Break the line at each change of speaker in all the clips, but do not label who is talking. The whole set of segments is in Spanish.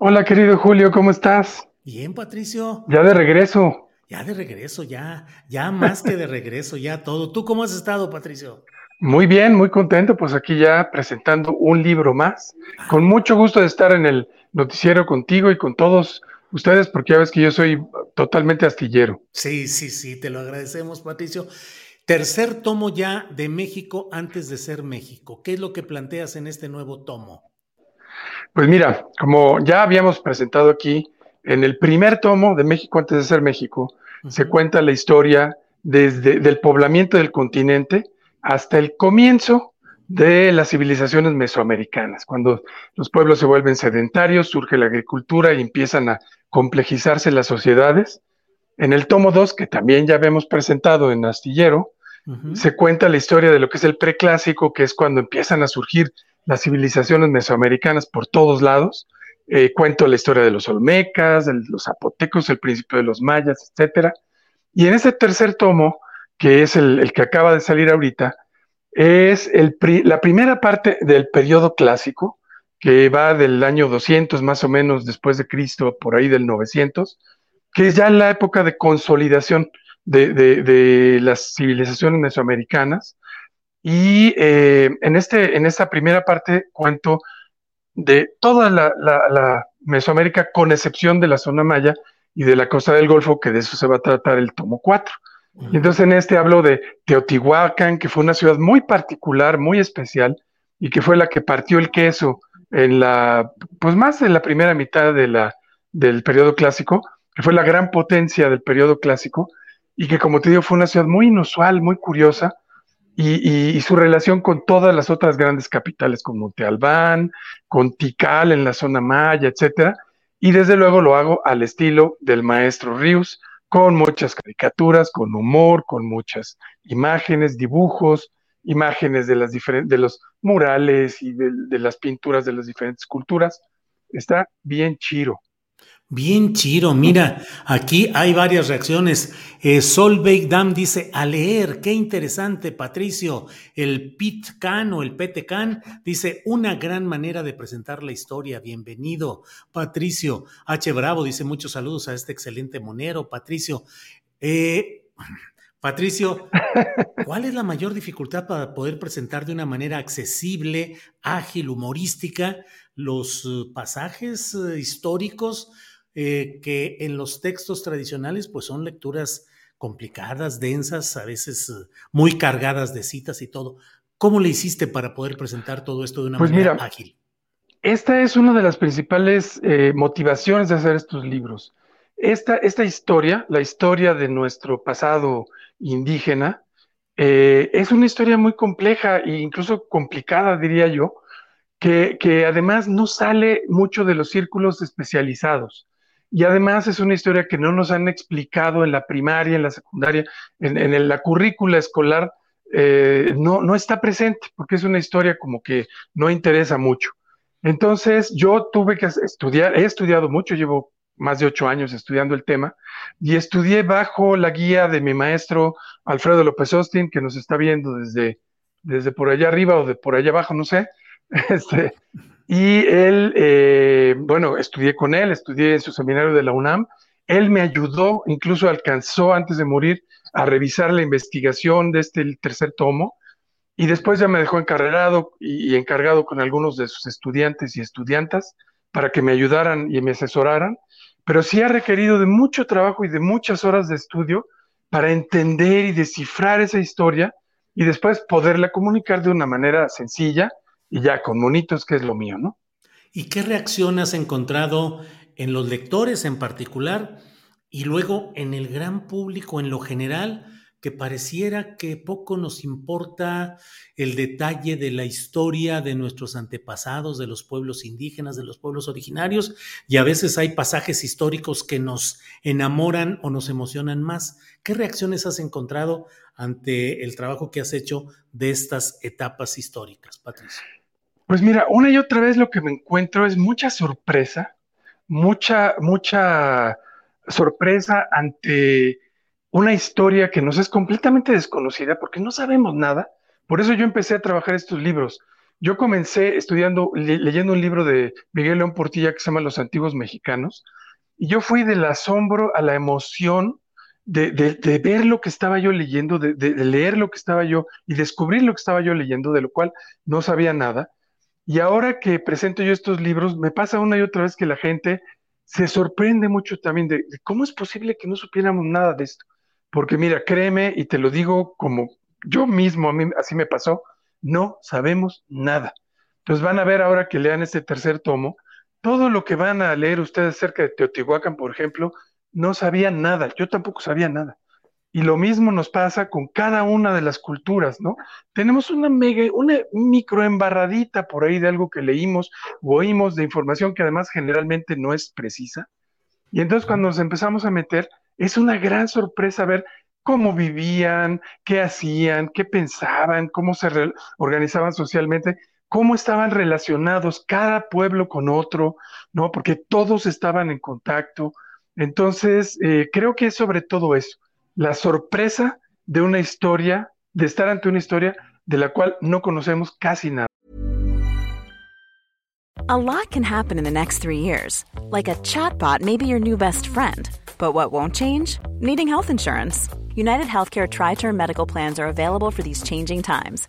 Hola, querido Julio, ¿cómo estás?
Bien, Patricio.
Ya de regreso.
Ya de regreso, ya, ya más que de regreso, ya todo. ¿Tú cómo has estado, Patricio?
Muy bien, muy contento, pues aquí ya presentando un libro más. Con mucho gusto de estar en el noticiero contigo y con todos ustedes, porque ya ves que yo soy totalmente astillero.
Sí, sí, sí, te lo agradecemos, Patricio. Tercer tomo ya de México antes de ser México. ¿Qué es lo que planteas en este nuevo tomo?
Pues mira, como ya habíamos presentado aquí, en el primer tomo de México antes de ser México, se cuenta la historia desde el poblamiento del continente hasta el comienzo de las civilizaciones mesoamericanas, cuando los pueblos se vuelven sedentarios, surge la agricultura y empiezan a complejizarse las sociedades. En el tomo 2, que también ya habíamos presentado en Astillero, se cuenta la historia de lo que es el preclásico, que es cuando empiezan a surgir las civilizaciones mesoamericanas por todos lados. Eh, cuento la historia de los olmecas, de los zapotecos, el principio de los mayas, etcétera. Y en ese tercer tomo, que es el, que acaba de salir ahorita, es el la primera parte del periodo clásico, que va del año 200 más o menos después de Cristo, por ahí del 900, que es ya la época de consolidación de, de las civilizaciones mesoamericanas, y eh, en, este, en esta primera parte cuento de toda la, Mesoamérica, con excepción de la zona maya y de la costa del Golfo, que de eso se va a tratar el tomo 4. Y entonces en este hablo de Teotihuacán, que fue una ciudad muy particular, muy especial, y que fue la que partió el queso en la, pues más en la primera mitad de la, del periodo clásico, que fue la gran potencia del periodo clásico, y que como te digo fue una ciudad muy inusual, muy curiosa, y, su relación con todas las otras grandes capitales, como Monte Albán, con Tikal en la zona maya, etcétera. Y desde luego lo hago al estilo del maestro Rius, con muchas caricaturas, con humor, con muchas imágenes, dibujos, imágenes de, las de los murales y de, de las pinturas de las diferentes culturas. Está bien chiro.
Bien chiro, mira, aquí hay varias reacciones. Eh, Solveig Dam dice, a leer, qué interesante, Patricio. El Pit Can o el Pete Can dice, una gran manera de presentar la historia, bienvenido. Patricio H. Bravo dice, muchos saludos a este excelente monero. Patricio, eh, Patricio, ¿cuál es la mayor dificultad para poder presentar de una manera accesible, ágil, humorística los eh, pasajes eh, históricos? Eh, que en los textos tradicionales pues son lecturas complicadas, densas, a veces eh, muy cargadas de citas y todo. ¿Cómo le hiciste para poder presentar todo esto de una
pues
manera ágil?
Esta es una de las principales eh, motivaciones de hacer estos libros. Esta, esta, historia, la historia de nuestro pasado indígena, es una historia muy compleja e incluso complicada, diría yo, que, que, además no sale mucho de los círculos especializados. Y además es una historia que no nos han explicado en la primaria, en la secundaria, en, la currícula escolar, eh, no, no está presente, porque es una historia como que no interesa mucho. Entonces yo tuve que estudiar, he estudiado mucho, llevo más de ocho años estudiando el tema, y estudié bajo la guía de mi maestro Alfredo López Austin, que nos está viendo desde, desde por allá arriba o de por allá abajo, no sé. Este, Y él, eh, bueno, estudié con él, estudié en su seminario de la UNAM. Él me ayudó, incluso alcanzó antes de morir a revisar la investigación de este tercer tomo y después ya me dejó encarregado y, encargado con algunos de sus estudiantes y estudiantas para que me ayudaran y me asesoraran, pero sí ha requerido de mucho trabajo y de muchas horas de estudio para entender y descifrar esa historia y después poderla comunicar de una manera sencilla y ya con monitos, que es lo mío, ¿no?
¿Y qué reacción has encontrado en los lectores en particular y luego en el gran público en lo general? que pareciera que poco nos importa el detalle de la historia de nuestros antepasados, de los pueblos indígenas, de los pueblos originarios, y a veces hay pasajes históricos que nos enamoran o nos emocionan más. ¿Qué reacciones has encontrado ante el trabajo que has hecho de estas etapas históricas, Patricia?
Pues mira, una y otra vez lo que me encuentro es mucha sorpresa, mucha, mucha sorpresa ante una historia que nos es completamente desconocida porque no sabemos nada. Por eso yo empecé a trabajar estos libros. Yo comencé estudiando, leyendo un libro de Miguel León Portilla que se llama Los Antiguos Mexicanos, y yo fui del asombro a la emoción de, ver lo que estaba yo leyendo, de, leer lo que estaba yo y descubrir lo que estaba yo leyendo, de lo cual no sabía nada. Y ahora que presento yo estos libros, me pasa una y otra vez que la gente se sorprende mucho también de cómo es posible que no supiéramos nada de esto. Porque mira, créeme y te lo digo como yo mismo, a mí así me pasó, no sabemos nada. Entonces van a ver ahora que lean este tercer tomo, todo lo que van a leer ustedes acerca de Teotihuacán, por ejemplo, no sabían nada, yo tampoco sabía nada. Y lo mismo nos pasa con cada una de las culturas, ¿no? Tenemos una mega, una microembarradita por ahí de algo que leímos o oímos de información que además generalmente no es precisa. Y entonces cuando nos empezamos a meter, es una gran sorpresa ver cómo vivían, qué hacían, qué pensaban, cómo se organizaban socialmente, cómo estaban relacionados cada pueblo con otro, ¿no? Porque todos estaban en contacto. Entonces, eh, creo que es sobre todo eso, la sorpresa de una historia, de estar ante una historia de la cual no conocemos casi nada.
A lot can happen in the next three years. Like a chatbot may be your new best friend. But what won't change? Needing health insurance. United Healthcare Tri Term Medical Plans are available for these changing times.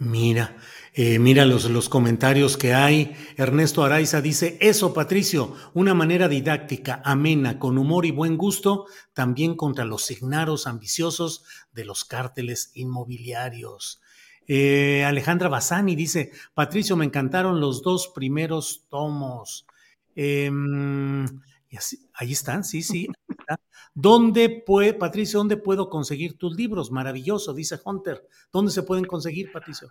Mira, eh, mira los, los comentarios que hay. Ernesto Araiza dice, eso Patricio, una manera didáctica, amena, con humor y buen gusto, también contra los signaros ambiciosos de los cárteles inmobiliarios. Eh, Alejandra Bassani dice, Patricio, me encantaron los dos primeros tomos. Em, y así, ahí están, sí, sí. ¿Dónde puede, Patricio, dónde puedo conseguir tus libros? Maravilloso, dice Hunter. ¿Dónde se pueden conseguir, Patricio?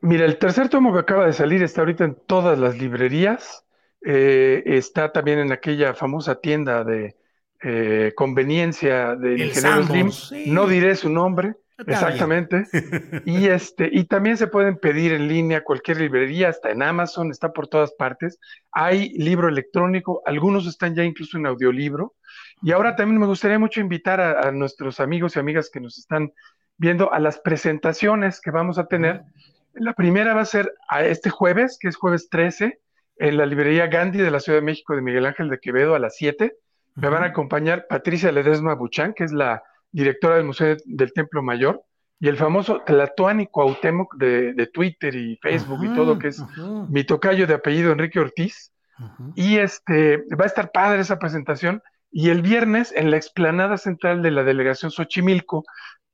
Mira, el tercer tomo que acaba de salir está ahorita en todas las librerías. Eh, está también en aquella famosa tienda de eh, conveniencia del ingeniero Slim. No diré su nombre. Exactamente. y este, y también se pueden pedir en línea cualquier librería, hasta en Amazon, está por todas partes. Hay libro electrónico, algunos están ya incluso en audiolibro. Y ahora también me gustaría mucho invitar a, nuestros amigos y amigas que nos están viendo a las presentaciones que vamos a tener. La primera va a ser a este jueves, que es jueves 13, en la librería Gandhi de la Ciudad de México de Miguel Ángel de Quevedo a las 7. Me van a acompañar Patricia Ledesma Buchan, que es la directora del Museo del Templo Mayor, y el famoso Tlatuani Cuauhtémoc de, de Twitter y Facebook y todo, que es mi tocayo de apellido Enrique Ortiz. Y este va a estar padre esa presentación Y el viernes en la explanada central de la delegación Xochimilco,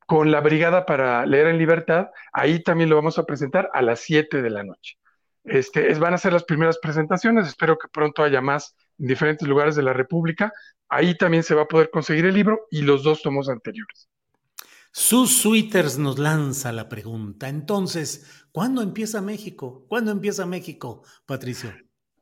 con la Brigada para Leer en Libertad, ahí también lo vamos a presentar a las 7 de la noche. Este, es, van a ser las primeras presentaciones, espero que pronto haya más en diferentes lugares de la República. Ahí también se va a poder conseguir el libro y los dos tomos anteriores.
Sus Sweeters nos lanza la pregunta. Entonces, ¿cuándo empieza México? ¿Cuándo empieza México, Patricio?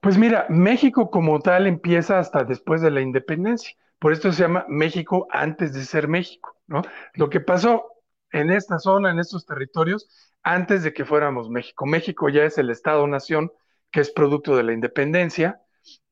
Pues mira, México como tal empieza hasta después de la independencia. Por esto se llama México antes de ser México, ¿no? Lo que pasó en esta zona, en estos territorios, antes de que fuéramos México. México ya es el Estado-nación que es producto de la independencia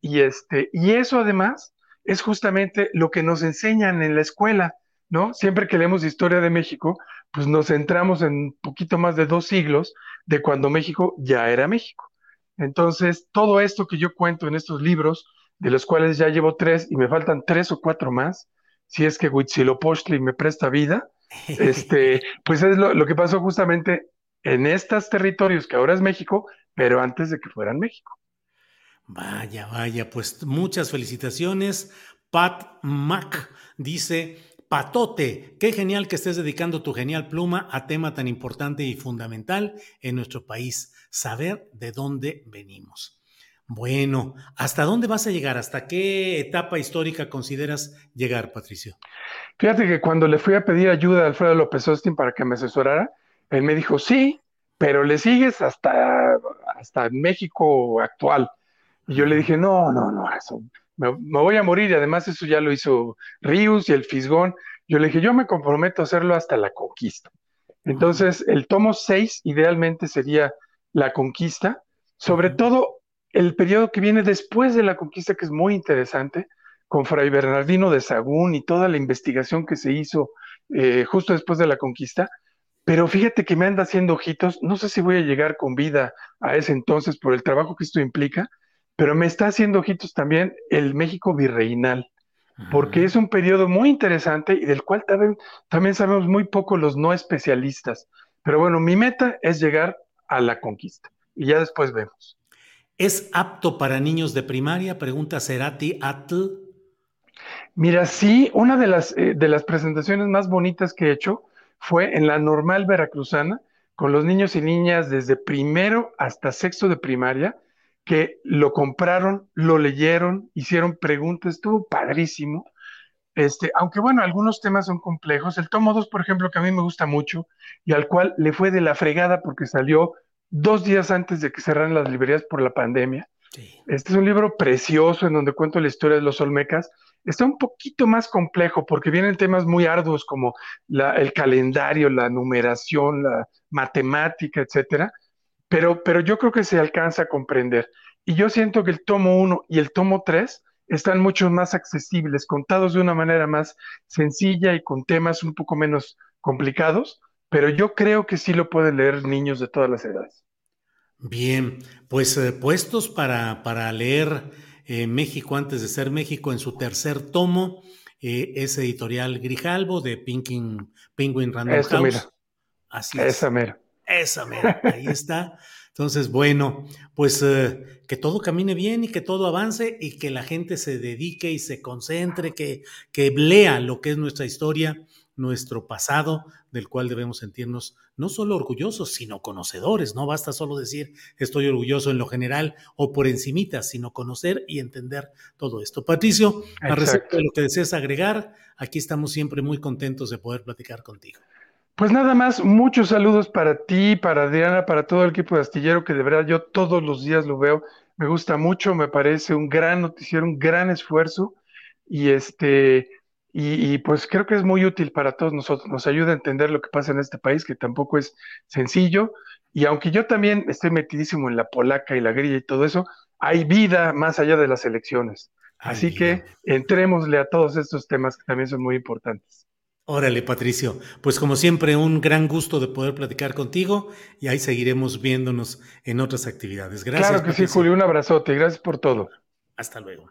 y, este, y eso además es justamente lo que nos enseñan en la escuela, ¿no? Siempre que leemos historia de México, pues nos centramos en un poquito más de dos siglos de cuando México ya era México. Entonces, todo esto que yo cuento en estos libros, de los cuales ya llevo tres y me faltan tres o cuatro más, si es que Huitzilopochtli me presta vida, este, pues es lo, que pasó justamente en estos territorios que ahora es México, pero antes de que fueran México.
Vaya, vaya, pues muchas felicitaciones. Pat Mac dice, Patote, qué genial que estés dedicando tu genial pluma a tema tan importante y fundamental en nuestro país, saber de dónde venimos. Bueno, ¿hasta dónde vas a llegar? ¿Hasta qué etapa histórica consideras llegar, Patricio?
Fíjate que cuando le fui a pedir ayuda a Alfredo López Austin para que me asesorara, él me dijo, sí, pero le sigues hasta, hasta México actual. Y yo le dije, no, no, no, eso, me, voy a morir y además eso ya lo hizo Rius y el Fisgón. Yo le dije, yo me comprometo a hacerlo hasta la conquista. Entonces, el tomo 6 idealmente sería la conquista, sobre todo el periodo que viene después de la conquista, que es muy interesante, con Fray Bernardino de Sagún y toda la investigación que se hizo eh, justo después de la conquista, pero fíjate que me anda haciendo ojitos, no sé si voy a llegar con vida a ese entonces por el trabajo que esto implica, pero me está haciendo ojitos también el México virreinal, porque es un periodo muy interesante y del cual también, también sabemos muy poco los no especialistas. Pero bueno, mi meta es llegar a la conquista y ya después vemos.
¿Es apto para niños de primaria? Pregunta Cerati Atl.
Mira, sí, una de las, eh, de las presentaciones más bonitas que he hecho fue en la normal veracruzana, con los niños y niñas desde primero hasta sexto de primaria, que lo compraron, lo leyeron, hicieron preguntas, estuvo padrísimo. Este, aunque bueno, algunos temas son complejos. El tomo 2, por ejemplo, que a mí me gusta mucho y al cual le fue de la fregada porque salió dos días antes de que cerraran las librerías por la pandemia. Este es un libro precioso en donde cuento la historia de los Olmecas está un poquito más complejo porque vienen temas muy arduos como el calendario, la numeración, la matemática, etcétera, pero, pero yo creo que se alcanza a comprender. Y yo siento que el tomo 1 y el tomo 3 están mucho más accesibles, contados de una manera más sencilla y con temas un poco menos complicados, pero yo creo que sí lo pueden leer niños de todas las edades.
Bien, pues eh, puestos para, para leer eh, México antes de ser México en su tercer tomo. Eh, es editorial Grijalbo de Pinkin, Penguin Random House.
Así es. Esa mera.
Esa mera. Ahí está. Entonces, bueno, pues eh, que todo camine bien y que todo avance y que la gente se dedique y se concentre, que, que lea lo que es nuestra historia nuestro pasado, del cual debemos sentirnos no solo orgullosos, sino conocedores. No basta solo decir estoy orgulloso en lo general o por encimita, sino conocer y entender todo esto. Patricio, a respecto de lo que deseas agregar, aquí estamos siempre muy contentos de poder platicar contigo.
Pues nada más, muchos saludos para ti, para Adriana, para todo el equipo de Astillero, que de verdad yo todos los días lo veo. Me gusta mucho, me parece un gran noticiero, un gran esfuerzo. Y este, y, pues creo que es muy útil para todos nosotros, nos ayuda a entender lo que pasa en este país, que tampoco es sencillo. Y aunque yo también estoy metidísimo en la polaca y la grilla y todo eso, hay vida más allá de las elecciones. Así que entrémosle a todos estos temas que también son muy importantes.
Órale, Patricio. Pues como siempre, un gran gusto de poder platicar contigo y ahí seguiremos viéndonos en otras actividades. Gracias.
Claro que sí, Julio. Un abrazote. Gracias por todo.
Hasta luego.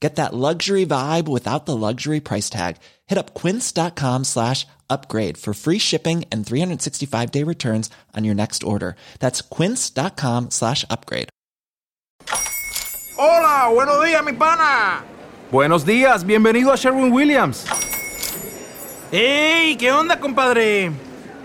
Get that luxury vibe without the luxury price tag. Hit up quince.com slash upgrade for free shipping and 365 day returns on your next order. That's quince.com slash upgrade.
Hola, buenos días, mi pana.
Buenos días, bienvenido a Sherwin Williams.
¡Ey! ¿Qué onda, compadre?